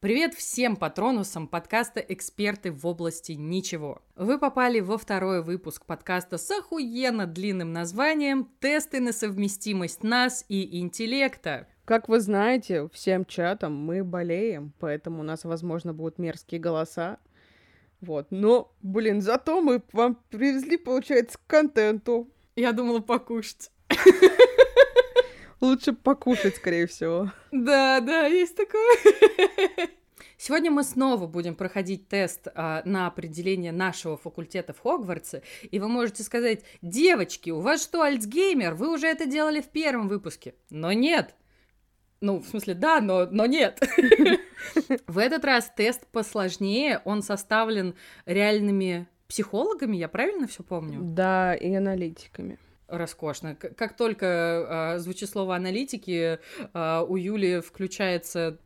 Привет всем патронусам подкаста «Эксперты в области ничего». Вы попали во второй выпуск подкаста с охуенно длинным названием «Тесты на совместимость нас и интеллекта». Как вы знаете, всем чатом мы болеем, поэтому у нас, возможно, будут мерзкие голоса. Вот, но, блин, зато мы вам привезли, получается, к контенту. Я думала покушать. Лучше покушать, скорее всего. Да, да, есть такое. Сегодня мы снова будем проходить тест а, на определение нашего факультета в Хогвартсе, и вы можете сказать, девочки, у вас что, Альцгеймер? Вы уже это делали в первом выпуске. Но нет. Ну, в смысле, да, но, но нет. В этот раз тест посложнее, он составлен реальными психологами, я правильно все помню? Да, и аналитиками. Роскошно. Как только э, звучит слово аналитики, э, у Юли включается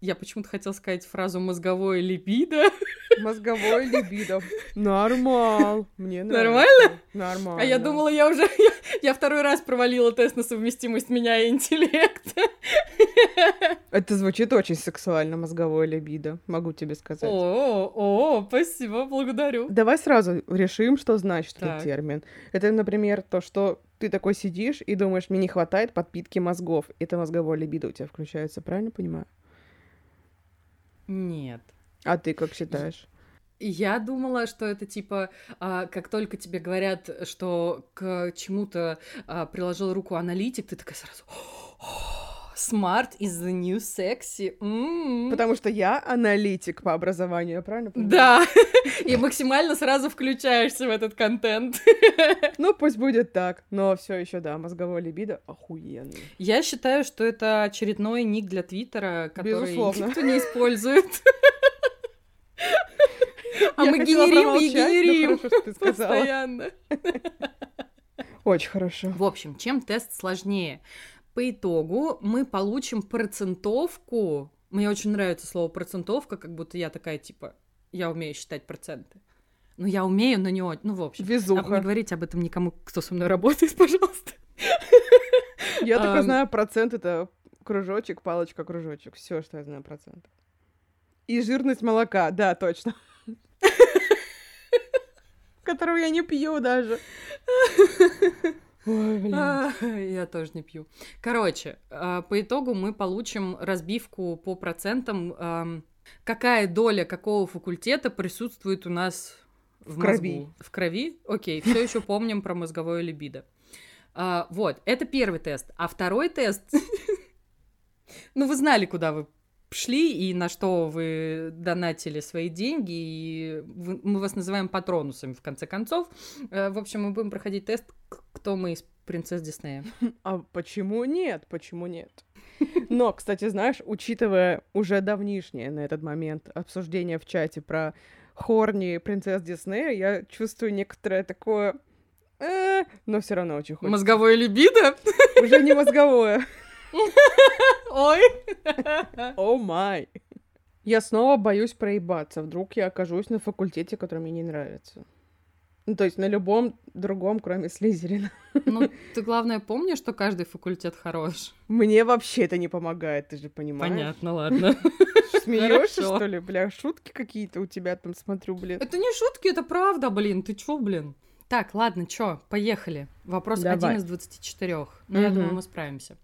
я почему-то хотела сказать фразу «мозговое либидо». Мозговое либидо. Нормал. Мне нравится. Нормально? Нормально. А я думала, я уже... Я, я второй раз провалила тест на совместимость меня и интеллекта. Это звучит очень сексуально, мозговое либидо, могу тебе сказать. О, о, спасибо, благодарю. Давай сразу решим, что значит этот термин. Это, например, то, что ты такой сидишь и думаешь, мне не хватает подпитки мозгов. Это мозговое либидо у тебя включается, правильно понимаю? Нет. А ты как считаешь? Я думала, что это типа, а, как только тебе говорят, что к чему-то а, приложил руку аналитик, ты такая сразу Smart is the new sexy. Mm. Потому что я аналитик по образованию, правильно понимаю? Да, и максимально сразу включаешься в этот контент. Ну, пусть будет так, но все еще да, мозговое либидо охуенный. Я считаю, что это очередной ник для Твиттера, который Безусловно. никто не использует. А мы генерим и генерим постоянно. Очень хорошо. В общем, чем тест сложнее? По итогу мы получим процентовку. Мне очень нравится слово процентовка, как будто я такая, типа, я умею считать проценты. Ну, я умею, но не очень. Ну, в общем. Везуха. А, не говорите об этом никому, кто со мной работает, пожалуйста. Я только знаю процент, это кружочек, палочка, кружочек. Все, что я знаю процент. И жирность молока, да, точно. Которую я не пью даже. Ой, блин. Я тоже не пью. Короче, а, по итогу мы получим разбивку по процентам, какая доля какого факультета присутствует у нас в, в крови. Мозгу. В крови? Окей, все еще помним про мозговое либидо. А, вот, это первый тест. А второй тест... Ну, вы знали, куда вы шли и на что вы донатили свои деньги, и вы, мы вас называем патронусами, в конце концов. Э, в общем, мы будем проходить тест, кто мы из принцесс Диснея. А почему нет? Почему нет? Но, кстати, знаешь, учитывая уже давнишнее на этот момент обсуждение в чате про Хорни принцесс Диснея, я чувствую некоторое такое... Э, но все равно очень хочется. Мозговое либидо? Уже не мозговое. Ой! О май! Я снова боюсь проебаться. Вдруг я окажусь на факультете, который мне не нравится. Ну, то есть на любом другом, кроме Слизерина. Ну, ты, главное, помни, что каждый факультет хорош. Мне вообще это не помогает, ты же понимаешь. Понятно, ладно. Смеешься, что ли, бля? Шутки какие-то у тебя там, смотрю, блин. Это не шутки, это правда, блин. Ты чё, блин? Так, ладно, чё, поехали. Вопрос Давай. один из 24. Ну, я думаю, мы справимся.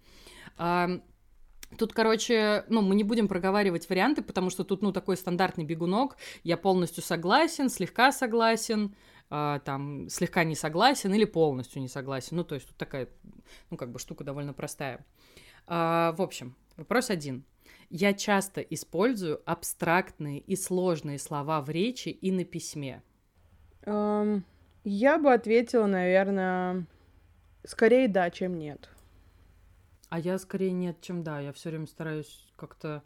Тут, короче, ну, мы не будем проговаривать варианты, потому что тут, ну, такой стандартный бегунок. Я полностью согласен, слегка согласен, э, там, слегка не согласен или полностью не согласен. Ну, то есть тут такая, ну, как бы штука довольно простая. Э, в общем, вопрос один. Я часто использую абстрактные и сложные слова в речи и на письме. Um, я бы ответила, наверное, скорее да, чем нет. А я скорее нет, чем да. Я все время стараюсь как-то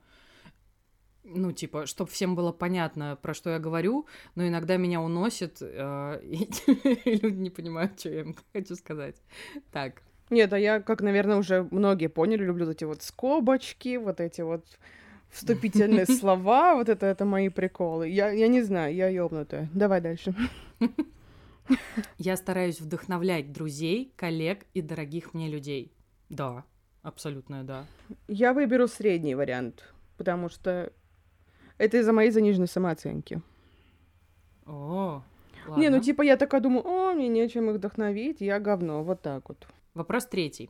ну, типа, чтобы всем было понятно, про что я говорю, но иногда меня уносит, э, и, и люди не понимают, что я им хочу сказать. Так. Нет, а я, как, наверное, уже многие поняли, люблю эти вот скобочки, вот эти вот вступительные слова, вот это, это мои приколы. Я, я не знаю, я ёбнутая. Давай дальше. Я стараюсь вдохновлять друзей, коллег и дорогих мне людей. Да, Абсолютно, да. Я выберу средний вариант, потому что Это из-за моей заниженной самооценки. О, Не, ну ладно. типа я такая думаю, о, мне нечем их вдохновить, я говно, вот так вот. Вопрос третий.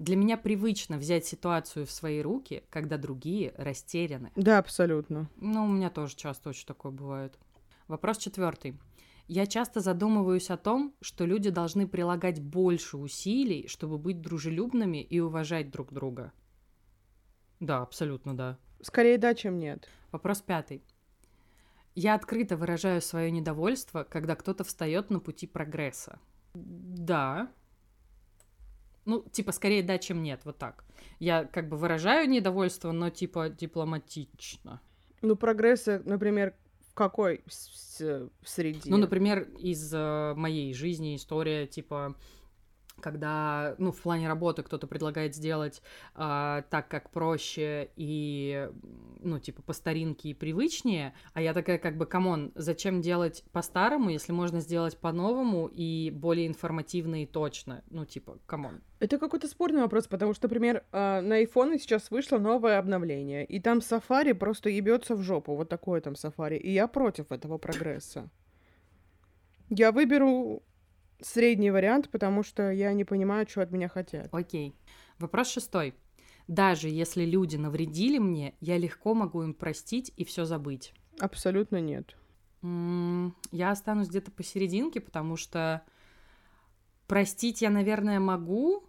Для меня привычно взять ситуацию в свои руки, когда другие растеряны. Да, абсолютно. Ну, у меня тоже часто очень такое бывает. Вопрос четвертый. Я часто задумываюсь о том, что люди должны прилагать больше усилий, чтобы быть дружелюбными и уважать друг друга. Да, абсолютно да. Скорее да, чем нет. Вопрос пятый. Я открыто выражаю свое недовольство, когда кто-то встает на пути прогресса. Да. Ну, типа, скорее да, чем нет, вот так. Я как бы выражаю недовольство, но типа дипломатично. Ну, прогресса, например, какой среде? Ну, например, из э, моей жизни история, типа, когда, ну, в плане работы кто-то предлагает сделать а, так, как проще и, ну, типа, по старинке и привычнее, а я такая, как бы, come on, зачем делать по-старому, если можно сделать по-новому и более информативно и точно? Ну, типа, come on. Это какой-то спорный вопрос, потому что, например, а, на iPhone сейчас вышло новое обновление, и там Safari просто ебется в жопу, вот такое там Safari, и я против этого прогресса. Я выберу средний вариант, потому что я не понимаю, что от меня хотят. Окей. Вопрос шестой. Даже если люди навредили мне, я легко могу им простить и все забыть. Абсолютно нет. Я останусь где-то посерединке, потому что простить я, наверное, могу,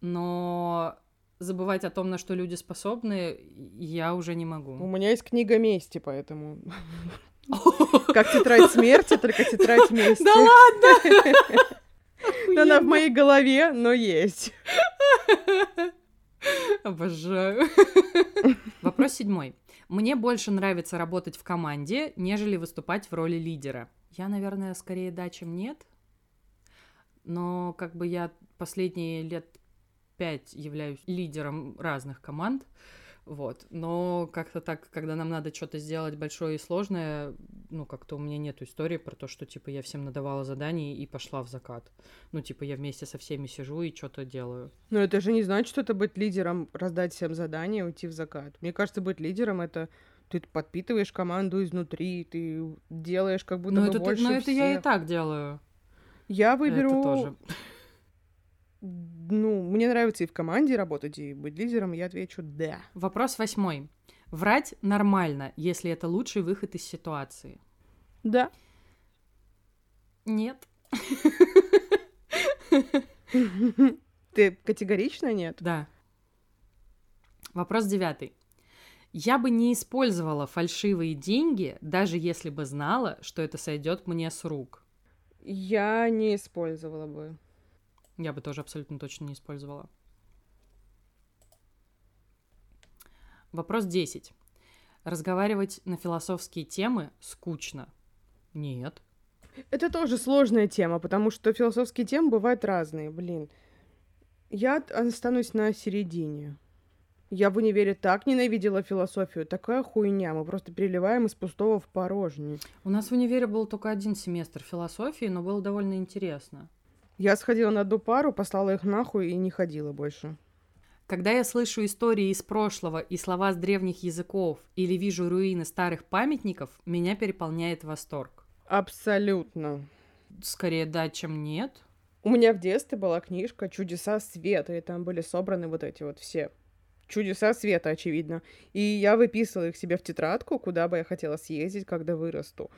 но забывать о том, на что люди способны, я уже не У могу. меня есть книга мести, поэтому... Как тетрадь смерти, только тетрадь мести. Да ладно! Она в моей голове, но есть. Обожаю. Вопрос седьмой. Мне больше нравится работать в команде, нежели выступать в роли лидера. Я, наверное, скорее да, чем нет. Но как бы я последние лет пять являюсь лидером разных команд. Вот. Но как-то так, когда нам надо что-то сделать большое и сложное, ну, как-то у меня нет истории про то, что, типа, я всем надавала задания и пошла в закат. Ну, типа, я вместе со всеми сижу и что-то делаю. Но это же не значит, что это быть лидером, раздать всем задания, уйти в закат. Мне кажется, быть лидером — это ты подпитываешь команду изнутри, ты делаешь как будто Но бы это, больше но это я и всех. так делаю. Я выберу... Это тоже. Ну, мне нравится и в команде работать, и быть лидером, я отвечу «да». Вопрос восьмой. Врать нормально, если это лучший выход из ситуации. Да. Нет. Ты категорично нет? Да. Вопрос девятый. Я бы не использовала фальшивые деньги, даже если бы знала, что это сойдет мне с рук. Я не использовала бы. Я бы тоже абсолютно точно не использовала. Вопрос 10. Разговаривать на философские темы скучно. Нет. Это тоже сложная тема, потому что философские темы бывают разные, блин. Я останусь на середине. Я в универе так ненавидела философию, такая хуйня, мы просто переливаем из пустого в порожнее. У нас в универе был только один семестр философии, но было довольно интересно. Я сходила на одну пару, послала их нахуй и не ходила больше. Когда я слышу истории из прошлого и слова с древних языков или вижу руины старых памятников, меня переполняет восторг. Абсолютно. Скорее да, чем нет. У меня в детстве была книжка «Чудеса света», и там были собраны вот эти вот все чудеса света, очевидно. И я выписывала их себе в тетрадку, куда бы я хотела съездить, когда вырасту.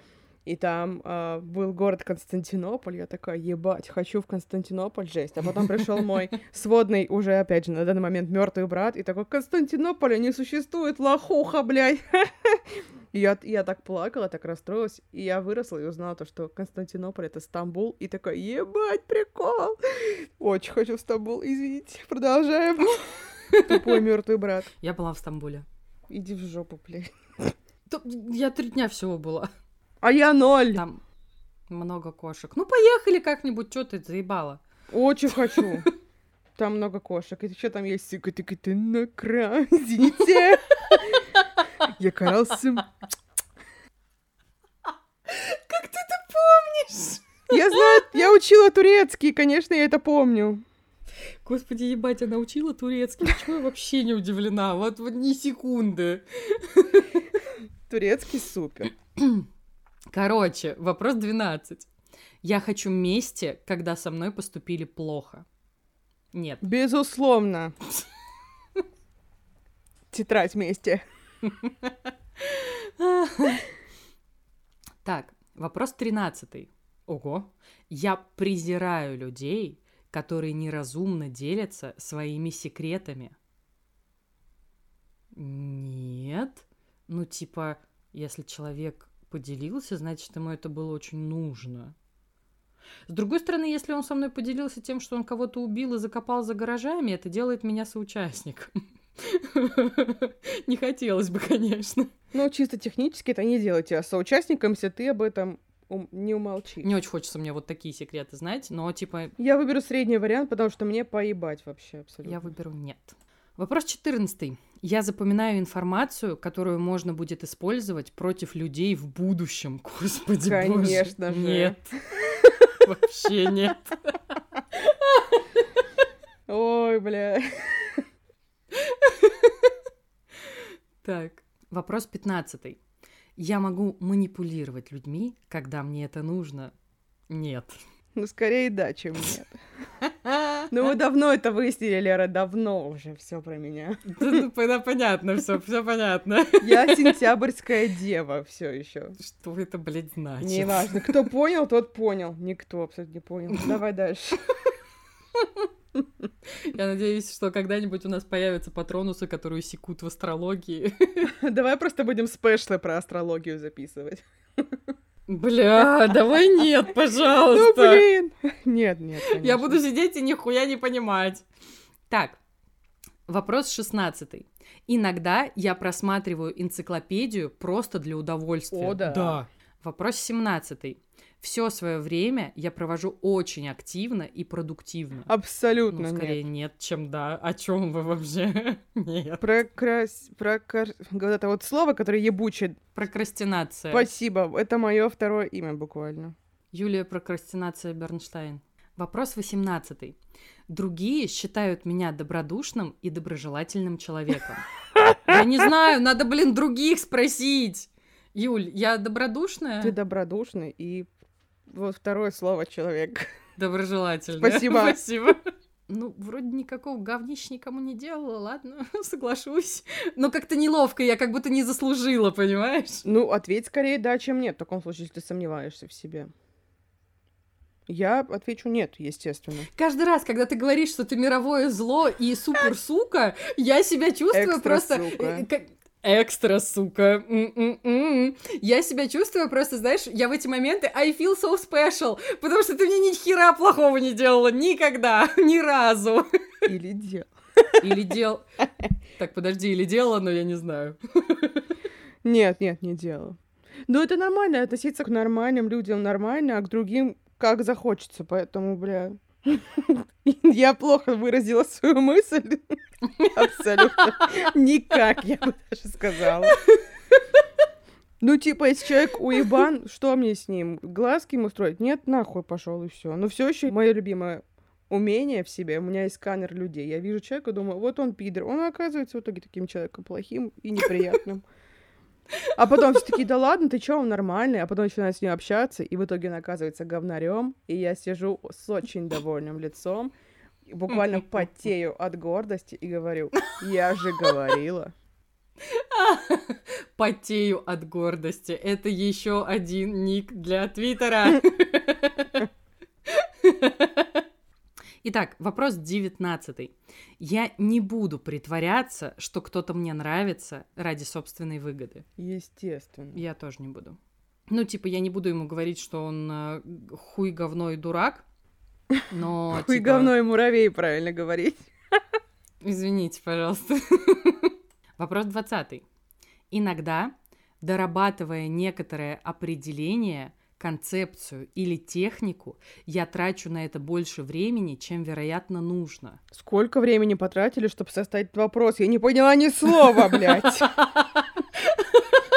И там а, был город Константинополь. Я такая, ебать, хочу в Константинополь, жесть. А потом пришел мой сводный, уже, опять же, на данный момент мертвый брат, и такой, Константинополя не существует, лохуха, блядь. И я, я так плакала, так расстроилась, и я выросла и узнала то, что Константинополь — это Стамбул, и такой, ебать, прикол! Очень хочу в Стамбул, извините, продолжаем. Тупой мертвый брат. Я была в Стамбуле. Иди в жопу, блядь. Я три дня всего была. А я ноль! Там много кошек. Ну, поехали как-нибудь, что ты заебала. Очень хочу. Там много кошек. И еще там есть сика тыка ты на край. Извините. Я карался. Как ты это помнишь? Я знаю, я учила турецкий, конечно, я это помню. Господи, ебать, я научила турецкий. Почему я вообще не удивлена? Вот, вот ни секунды. Турецкий супер. Короче, вопрос 12. Я хочу мести, когда со мной поступили плохо. Нет. Безусловно. Тетрадь вместе. Так, вопрос 13. Ого. Я презираю людей, которые неразумно делятся своими секретами. Нет. Ну, типа, если человек поделился, значит, ему это было очень нужно. С другой стороны, если он со мной поделился тем, что он кого-то убил и закопал за гаражами, это делает меня соучастником. Не хотелось бы, конечно. Ну, чисто технически это не делать тебя соучастником, если ты об этом не умолчи. Не очень хочется мне вот такие секреты знать, но типа Я выберу средний вариант, потому что мне поебать вообще абсолютно. я выберу нет. Вопрос 14. Я запоминаю информацию, которую можно будет использовать против людей в будущем. Господи боже. Конечно же. Нет. Вообще нет. Ой, бля. Так, вопрос 15. Я могу манипулировать людьми, когда мне это нужно. Нет. Ну, скорее да, чем нет. Ну, мы давно это выяснили, Лера, давно уже все про меня. Да, ну, понятно, все, все понятно. Я сентябрьская дева все еще. Что это, блядь, значит? Неважно, кто понял, тот понял. Никто абсолютно не понял. Давай дальше. Я надеюсь, что когда-нибудь у нас появятся патронусы, которые секут в астрологии. Давай просто будем спешлы про астрологию записывать. Бля, давай нет, Ну, пожалуйста. блин. Нет, нет, Я конечно. буду сидеть и нихуя не понимать. Так, вопрос 16. Иногда я просматриваю энциклопедию просто для удовольствия. О, да. Да. Вопрос 17. Все свое время я провожу очень активно и продуктивно. Абсолютно Ну, скорее нет. нет, чем да. О чем вы вообще? Нет. Прокрас... Прокар... Вот это вот слово, которое ебучее. Прокрастинация. Спасибо. Это мое второе имя буквально. Юлия Прокрастинация Бернштейн. Вопрос 18. Другие считают меня добродушным и доброжелательным человеком. Я не знаю, надо, блин, других спросить. Юль, я добродушная? Ты добродушный и вот второе слово человек. Доброжелательная. Спасибо. Спасибо. Ну, вроде никакого говнища никому не делала, ладно, соглашусь. Но как-то неловко, я как будто не заслужила, понимаешь? Ну, ответь скорее да, чем нет, в таком случае, если ты сомневаешься в себе. Я отвечу нет, естественно. Каждый раз, когда ты говоришь, что ты мировое зло и супер сука, я себя чувствую просто... Экстра, сука. М-м-м. Я себя чувствую просто, знаешь, я в эти моменты I feel so special, потому что ты мне ни хера плохого не делала никогда, ни разу. Или дел. Или дел... Так, подожди, или делала, но я не знаю. Нет, нет, не делаю. Но это нормально, относиться к нормальным людям нормально, а к другим как захочется, поэтому, бля... Я плохо выразила свою мысль. Абсолютно. Никак, я бы даже сказала. Ну, типа, если человек уебан, что мне с ним? Глазки ему строить? Нет, нахуй пошел и все. Но все еще мое любимое умение в себе. У меня есть сканер людей. Я вижу человека, думаю, вот он пидор. Он оказывается в итоге таким человеком плохим и неприятным. А потом все такие, да ладно, ты чё, он нормальный. А потом начинаю с ним общаться, и в итоге он оказывается говнарем. И я сижу с очень довольным лицом, буквально потею от гордости и говорю, я же говорила. Потею от гордости. Это еще один ник для Твиттера. Итак, вопрос девятнадцатый. Я не буду притворяться, что кто-то мне нравится ради собственной выгоды. Естественно. Я тоже не буду. Ну, типа, я не буду ему говорить, что он э, хуй, говно и дурак, но... Хуй типа, говно и муравей, правильно говорить. Извините, пожалуйста. Вопрос двадцатый. Иногда, дорабатывая некоторое определение, концепцию или технику, я трачу на это больше времени, чем, вероятно, нужно. Сколько времени потратили, чтобы составить вопрос? Я не поняла ни слова, блядь.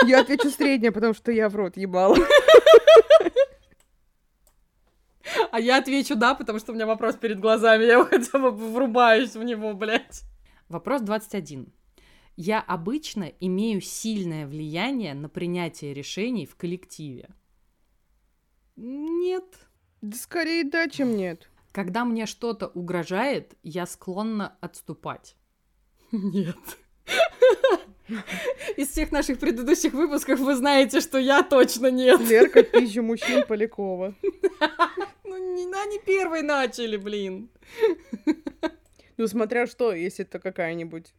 Я отвечу среднее, потому что я в рот ебала. А я отвечу «да», потому что у меня вопрос перед глазами, я хотя бы врубаюсь в него, блядь. Вопрос 21. Я обычно имею сильное влияние на принятие решений в коллективе. Нет. Да скорее да, чем нет. Когда мне что-то угрожает, я склонна отступать. Нет. Из всех наших предыдущих выпусков вы знаете, что я точно нет. Лерка пища мужчин Полякова. Ну, не, они первые начали, блин. Ну, смотря что, если это какая-нибудь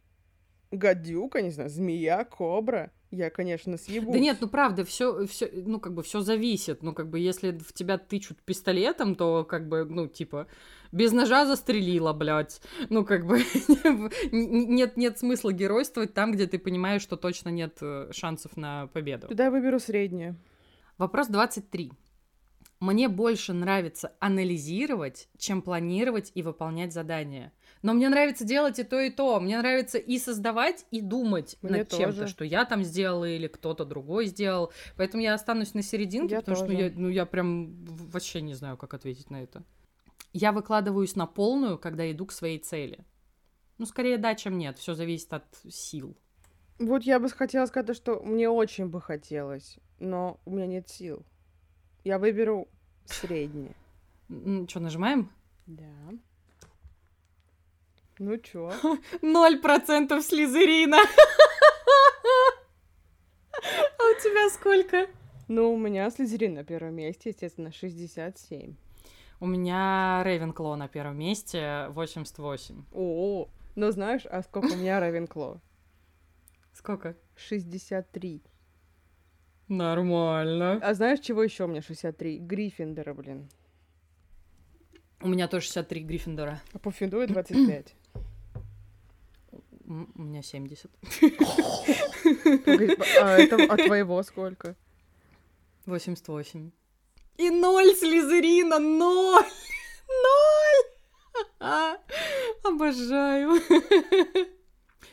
гадюка, не знаю, змея, кобра, я, конечно, съебусь. Да нет, ну правда, все, все, ну как бы все зависит. Ну как бы если в тебя тычут пистолетом, то как бы, ну типа, без ножа застрелила, блядь. Ну как бы нет, нет смысла геройствовать там, где ты понимаешь, что точно нет э, шансов на победу. Туда я выберу среднее. Вопрос 23. Мне больше нравится анализировать, чем планировать и выполнять задания. Но мне нравится делать и то, и то. Мне нравится и создавать, и думать Мне над чем-то, что я там сделала или кто-то другой сделал. Поэтому я останусь на серединке, Я потому что тоже. я, ну, я прям вообще не знаю, как ответить на это. Я выкладываюсь на полную, когда иду к своей цели. Ну, скорее да, чем нет. Все зависит от сил. Вот я бы хотела сказать, что мне очень бы хотелось, но у меня нет сил. Я выберу среднее. Что, нажимаем? Да. Ну чё? Ноль процентов слизерина. А у тебя сколько? Ну, у меня Слизерин на первом месте, естественно, 67. У меня Рейвенкло на первом месте, 88. О, ну знаешь, а сколько у меня Равенкло? Сколько? 63. Нормально. А знаешь, чего еще у меня 63? Гриффиндора, блин. У меня тоже 63 Гриффиндора. А по Финдуе 25. М, У меня 70. Погоди, А, это, а твоего сколько? 88. И ноль слизерина, ноль! Ноль! Обожаю.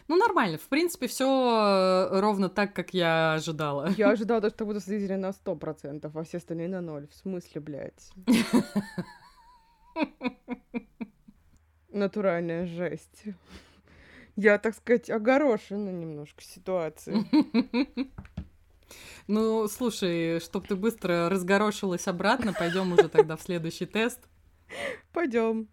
Ну, нормально. В принципе, все ровно так, как я ожидала. Я ожидала, что буду Слизерин на 100%, а все остальные на 0. В смысле, блядь? Натуральная жесть. Я, так сказать, огорошена немножко ситуацией. Ну, слушай, чтоб ты быстро разгорошилась обратно, пойдем уже тогда в следующий тест. Пойдем.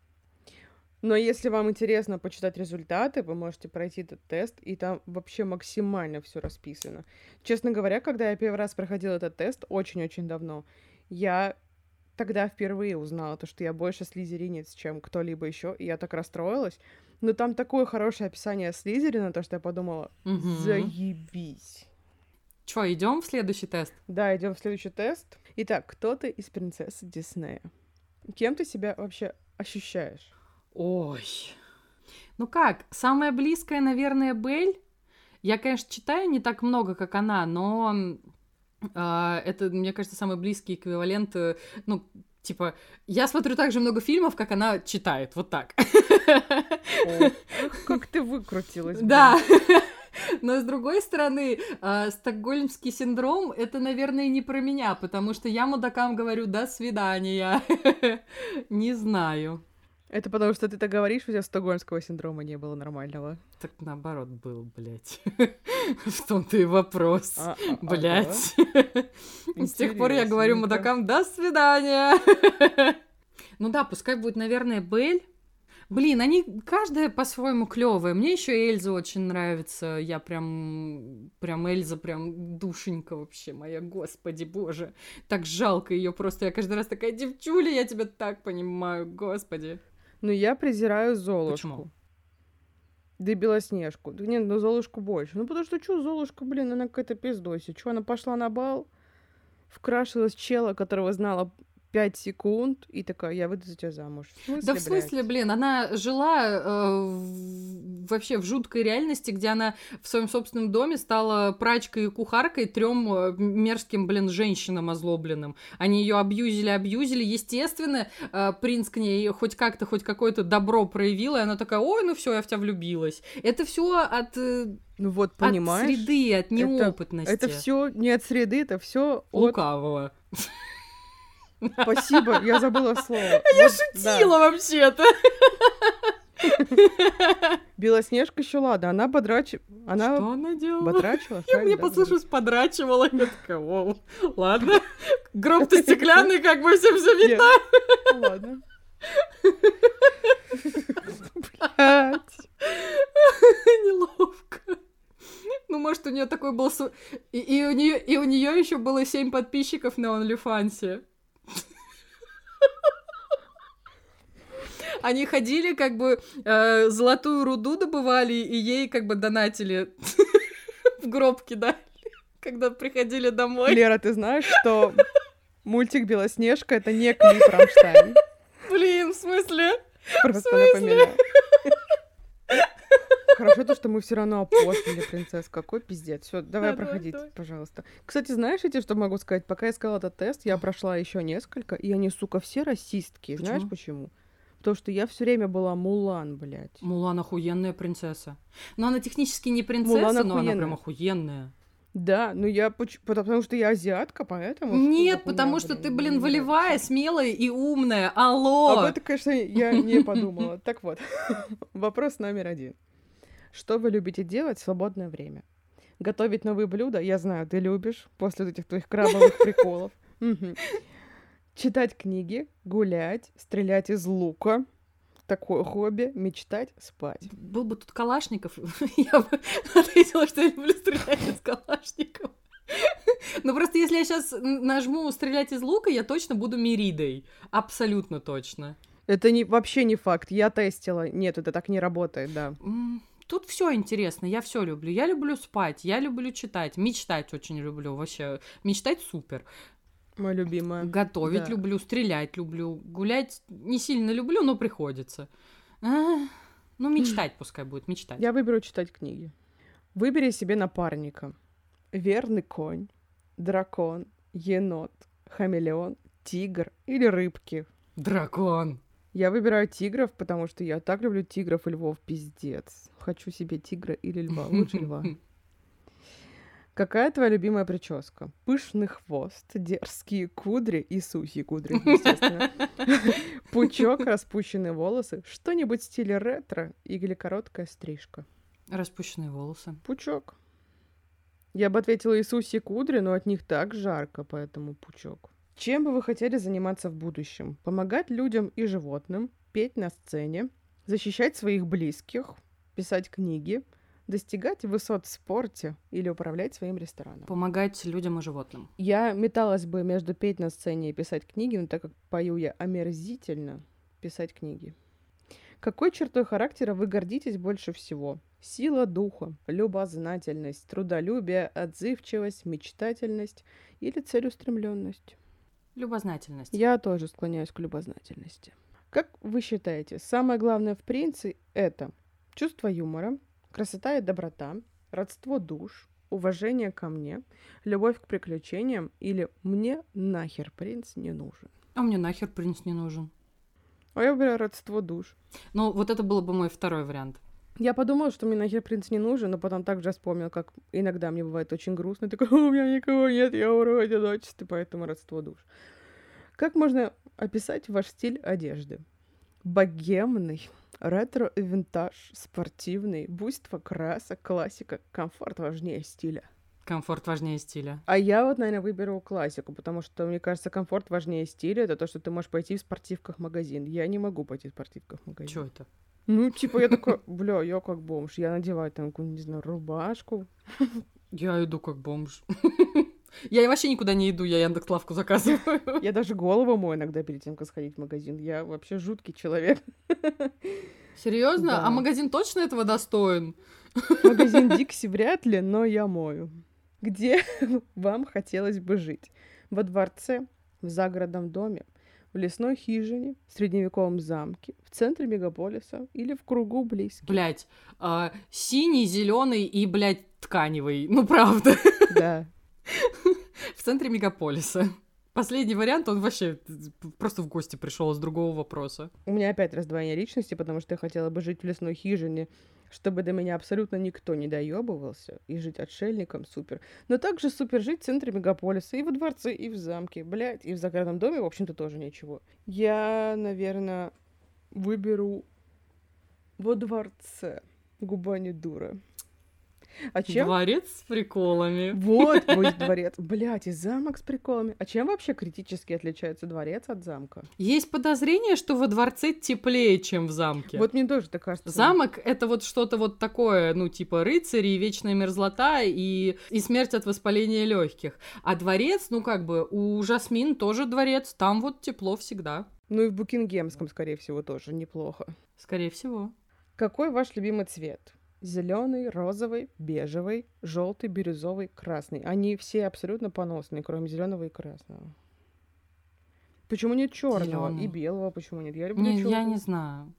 Но если вам интересно почитать результаты, вы можете пройти этот тест, и там вообще максимально все расписано. Честно говоря, когда я первый раз проходила этот тест, очень-очень давно, я тогда впервые узнала то, что я больше слизеринец, чем кто-либо еще, и я так расстроилась. Но там такое хорошее описание Слизерина, то, что я подумала, Мгм. заебись. Чё, идем в следующий тест? Да, идем в следующий тест. Итак, кто ты из принцессы Диснея? Кем ты себя вообще ощущаешь? Ой. Ну как, самая близкая, наверное, Бель. Я, конечно, читаю не так много, как она, но а, это, мне кажется, самый близкий эквивалент, э, ну, типа, я смотрю так же много фильмов, как она читает, вот так. О, как ты выкрутилась. блин. Да. Но с другой стороны, а, стокгольмский синдром это, наверное, не про меня, потому что я мудакам говорю до свидания. Не знаю. Это потому что ты так говоришь, у тебя стокгольмского синдрома не было нормального. Так наоборот был, блядь. В том-то и вопрос. А, а, Блять. С тех пор я говорю мудакам до свидания. Ну да, пускай будет, наверное, Бель. Блин, они каждая по-своему клевая. Мне еще Эльза очень нравится. Я прям, прям Эльза, прям душенька вообще моя, господи боже. Так жалко ее просто. Я каждый раз такая, девчуля, я тебя так понимаю, господи. Ну, я презираю Золушку. Почему? Да и Белоснежку. Да нет, ну Золушку больше. Ну, потому что, что Золушка, блин, она какая-то пиздося. Что, она пошла на бал, вкрашилась чела, которого знала 5 секунд, и такая, я выйду за тебя замуж. В смысле, Да в смысле, блядь? блин, она жила э, в- вообще в жуткой реальности, где она в своем собственном доме стала прачкой и кухаркой трем э, мерзким, блин, женщинам озлобленным. Они ее абьюзили, абьюзили. Естественно, э, принц к ней хоть как-то, хоть какое-то добро проявил, и она такая, ой, ну все, я в тебя влюбилась. Это все от, э, Ну вот, от понимаешь? среды, от неопытности. Это все не от среды, это все от... Лукавого. Спасибо, я забыла слово. Я Вот, да. шутила вообще-то. Белоснежка еще ладно, она подрачивала. Она Что она делала? подрачивала. Я мне да, послышалось, подрачивала. Я такая, «Воу, ладно. Гроб-то стеклянный, как бы всем видно. Я- Ладно. Блядь. Неловко. Ну, может, у нее такой был... И, и у нее и у нее еще было 7 подписчиков на OnlyFans. Они ходили, как бы, э, золотую руду добывали, и ей, как бы, донатили в гроб кидали, когда приходили домой. Лера, ты знаешь, что мультик Белоснежка это не клип Рамштайн? Блин, в смысле? Просто смысле? напоминаю. Хорошо то, что мы все равно опошлили, принцесс. Какой пиздец. Все, давай Да, проходите, давай. пожалуйста. Кстати, знаешь, я тебе что могу сказать? Пока я искала этот тест, я прошла еще несколько, и они, сука, все расистки. Знаешь Почему? Потому что я все время была Мулан, блядь. Мулан охуенная принцесса. Но она технически не принцесса, Мулан но она охуенная. прям охуенная. Да, ну я потому, что я азиатка, поэтому. Нет, что потому что ты, блин, волевая, смелая и умная. Алло! Об этом, конечно, я не подумала. Так вот, вопрос номер один. Что вы любите делать в свободное время? Готовить новые блюда? Я знаю, ты любишь после этих твоих крабовых приколов. Читать книги, гулять, стрелять из лука. Такое хобби. Мечтать, спать. Был бы тут Калашников, я бы ответила, что я люблю стрелять из Калашников. Но просто если я сейчас нажму стрелять из лука, я точно буду Меридой. Абсолютно точно. Это не, вообще не факт. Я тестила. Нет, это так не работает, да. Тут все интересно, я все люблю. Я люблю спать, я люблю читать, мечтать очень люблю. Вообще, мечтать супер. Моя любимая. Готовить Да. люблю, стрелять люблю, гулять не сильно люблю, но приходится. А, Ну, мечтать пускай будет, мечтать. Я выберу читать книги. Выбери себе напарника. Верный конь, дракон, енот, хамелеон, тигр или рыбки. Дракон. Я выбираю тигров, потому что я так люблю тигров и львов, пиздец. Хочу себе тигра или льва, лучше льва. Какая твоя любимая прическа? Пышный хвост, дерзкие кудри и сухие кудри, естественно. Пучок, распущенные волосы, что-нибудь в стиле ретро или короткая стрижка. Распущенные волосы. Пучок. Я бы ответила Иисусе кудри, но от них так жарко, поэтому пучок. Чем бы вы хотели заниматься в будущем? Помогать людям и животным, петь на сцене, защищать своих близких, писать книги, достигать высот в спорте или управлять своим рестораном. Помогать людям и животным. Я металась бы между петь на сцене и писать книги, но так как пою я омерзительно, писать книги. Какой чертой характера вы гордитесь больше всего? Сила духа, любознательность, трудолюбие, отзывчивость, мечтательность или целеустремленность? Любознательность. Я тоже склоняюсь к любознательности. Как вы считаете, самое главное в принце это чувство юмора, красота и доброта, родство душ, уважение ко мне, любовь к приключениям или мне нахер принц не нужен? А мне нахер принц не нужен. А я выбираю родство душ. Ну, вот это был бы мой второй вариант. Я подумала, что мне нахер принц не нужен, но потом также вспомнил, как иногда мне бывает очень грустно. Такой, у меня никого нет, я умру в одиночестве, поэтому родство душ. Как можно описать ваш стиль одежды? Богемный, ретро и винтаж, спортивный, буйство красок, классика, комфорт важнее стиля. Комфорт важнее стиля. А я вот, наверное, выберу классику, потому что, мне кажется, комфорт важнее стиля. Это то, что ты можешь пойти в спортивках в магазин. Я не могу пойти в спортивках в магазин. Чё это? Ну, типа, я такой, бля, я как бомж. Я надеваю там какую-нибудь, не знаю, рубашку. Я иду как бомж. Я вообще никуда не иду, я Яндекс.Лавку заказываю. Я даже голову мою иногда перед тем, как сходить в магазин. Я вообще жуткий человек. Серьезно? Да. А магазин точно этого достоин? Магазин Дикси вряд ли, но я мою. Где вам хотелось бы жить? Во дворце, в загородном доме, в лесной хижине, в средневековом замке, в центре мегаполиса или в кругу близких? Блять, синий, зеленый и, блядь, тканевый. Ну, правда. Да. В центре мегаполиса. Последний вариант, он вообще просто в гости пришел с другого вопроса. У меня опять раздвоение личности, потому что я хотела бы жить в лесной хижине, чтобы до меня абсолютно никто не доебывался, и жить отшельником супер. Но также супер жить в центре мегаполиса, и во дворце, и в замке, блядь, и в загородном доме, в общем-то, тоже ничего. Я, наверное, выберу Во дворце. Губа не дура. А чем? Дворец с приколами. Вот мой дворец. Блять, и замок с приколами. А чем вообще критически отличается дворец от замка? Есть подозрение, что во дворце теплее, чем в замке. Вот мне тоже так кажется. Замок — это вот что-то вот такое, ну, типа рыцари, вечная мерзлота и, и смерть от воспаления легких. А дворец, ну, как бы, у Жасмин тоже дворец, там вот тепло всегда. Ну и в Букингемском, скорее всего, тоже неплохо. Скорее всего. Какой ваш любимый цвет? Зеленый, розовый, бежевый, желтый, бирюзовый, красный. Они все абсолютно поносные, кроме зеленого и красного. Почему нет черного и белого? Почему нет? Я люблю Не, чёрный. я не знаю.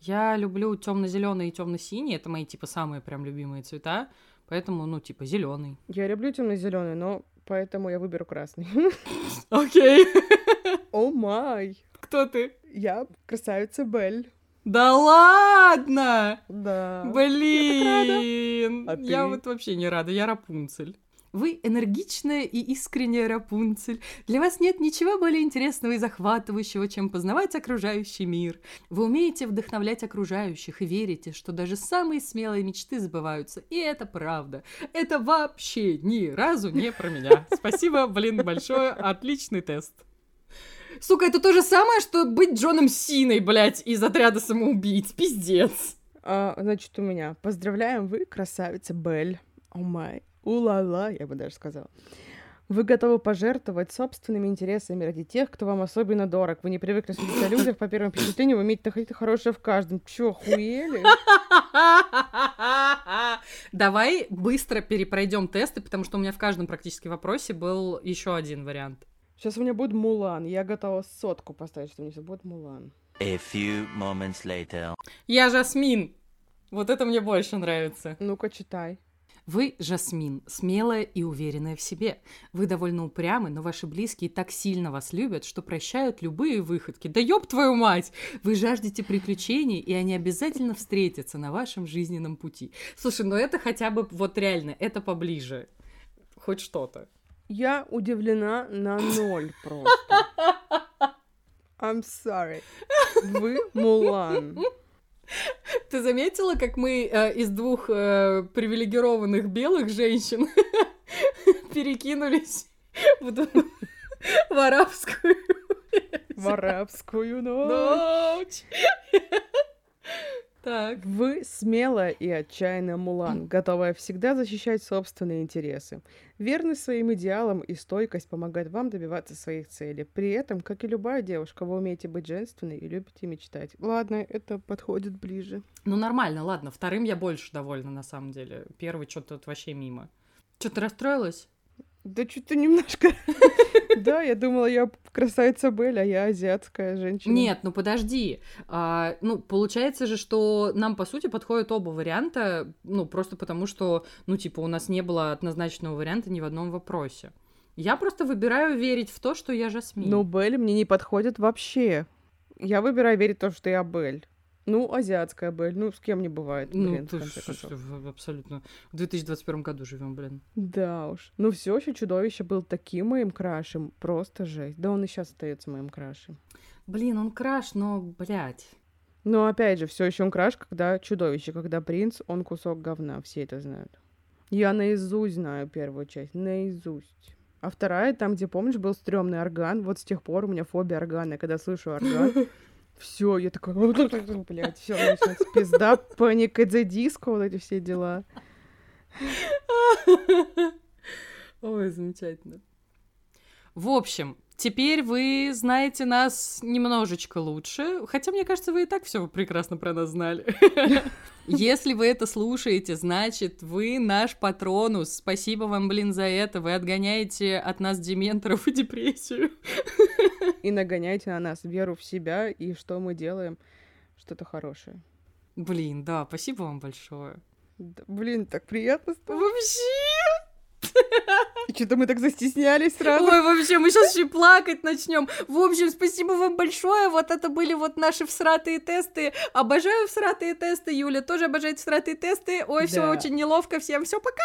Я люблю темно-зеленый и темно-синий. Это мои, типа, самые прям любимые цвета. Поэтому, ну, типа, зеленый. Я люблю темно-зеленый, но поэтому я выберу красный. Окей. О май! Кто ты? Я красавица Белль. Да ладно! Да. Блин! А Я ты? вот вообще не рада, я Рапунцель. Вы энергичная и искренняя Рапунцель. Для вас нет ничего более интересного и захватывающего, чем познавать окружающий мир. Вы умеете вдохновлять окружающих и верите, что даже самые смелые мечты сбываются. И это правда. Это вообще ни разу не про меня. Спасибо, блин, большое. Отличный тест. Сука, это то же самое, что быть Джоном Синой, блядь, из отряда самоубийц. Пиздец. А, значит, у меня. Поздравляем, вы красавица Белль. О май. Ула-ла, я бы даже сказала. Вы готовы пожертвовать собственными интересами ради тех, кто вам особенно дорог. Вы не привыкли судить о людях по первому впечатлению, вы умеете находить хорошее в каждом. Чё, охуели? Давай быстро перепройдем тесты, потому что у меня в каждом практически вопросе был еще один вариант. Сейчас у меня будет Мулан. Я готова сотку поставить, что у меня сейчас будет Мулан. A few moments later. Я Жасмин. Вот это мне больше нравится. Ну-ка, читай. Вы Жасмин, смелая и уверенная в себе. Вы довольно упрямы, но ваши близкие так сильно вас любят, что прощают любые выходки. Да ёб твою мать! Вы жаждете приключений, и они обязательно встретятся на вашем жизненном пути. Слушай, ну это хотя бы вот реально, это поближе. Хоть что-то. Я удивлена на ноль просто. I'm sorry. Вы Мулан. Ты заметила, как мы э, из двух э, привилегированных белых женщин перекинулись в, арабскую В арабскую ночь. ночь? Так. Вы смелая и отчаянная Мулан, готовая всегда защищать собственные интересы. Верность своим идеалам и стойкость помогает вам добиваться своих целей. При этом, как и любая девушка, вы умеете быть женственной и любите мечтать. Ладно, это подходит ближе. Ну нормально, ладно. Вторым я больше довольна на самом деле. Первый что-то вообще мимо. Что, ты расстроилась? Да что-то немножко... Да, я думала, я красавица Белль, а я азиатская женщина. Нет, ну подожди. А, ну, получается же, что нам, по сути, подходят оба варианта, ну, просто потому что, ну, типа, у нас не было однозначного варианта ни в одном вопросе. Я просто выбираю верить в то, что я Жасмин. Но Белль мне не подходит вообще. Я выбираю верить в то, что я Белль. Ну, азиатская Белль. Ну, с кем не бывает, ну, блин, в ты конце концов. в- абсолютно. В 2021 году живем, блин. Да уж. Ну, все еще чудовище был таким моим крашем. Просто жесть. Да он и сейчас остается моим крашем. Блин, он краш, но, блядь. Но опять же, все еще он краш, когда чудовище, когда принц, он кусок говна. Все это знают. Я наизусть знаю первую часть. Наизусть. А вторая, там, где, помнишь, был стрёмный орган, вот с тех пор у меня фобия органа. Я Когда слышу орган, все, я такая, блядь, все, начинается пизда, паника, диско, вот эти все дела. Ой, замечательно. В общем, теперь вы знаете нас немножечко лучше, хотя, мне кажется, вы и так все прекрасно про нас знали. Если вы это слушаете, значит, вы наш патронус. Спасибо вам, блин, за это. Вы отгоняете от нас дементоров и депрессию. И нагоняйте на нас веру в себя и что мы делаем, что-то хорошее. Блин, да, спасибо вам большое. Да, блин, так приятно стало. Вообще! Что-то мы так застеснялись сразу. Ой, вообще, мы сейчас еще плакать начнем. В общем, спасибо вам большое. Вот это были вот наши всратые тесты. Обожаю всратые тесты. Юля тоже обожает всратые тесты. Ой, все Да. очень неловко. Всем все, пока!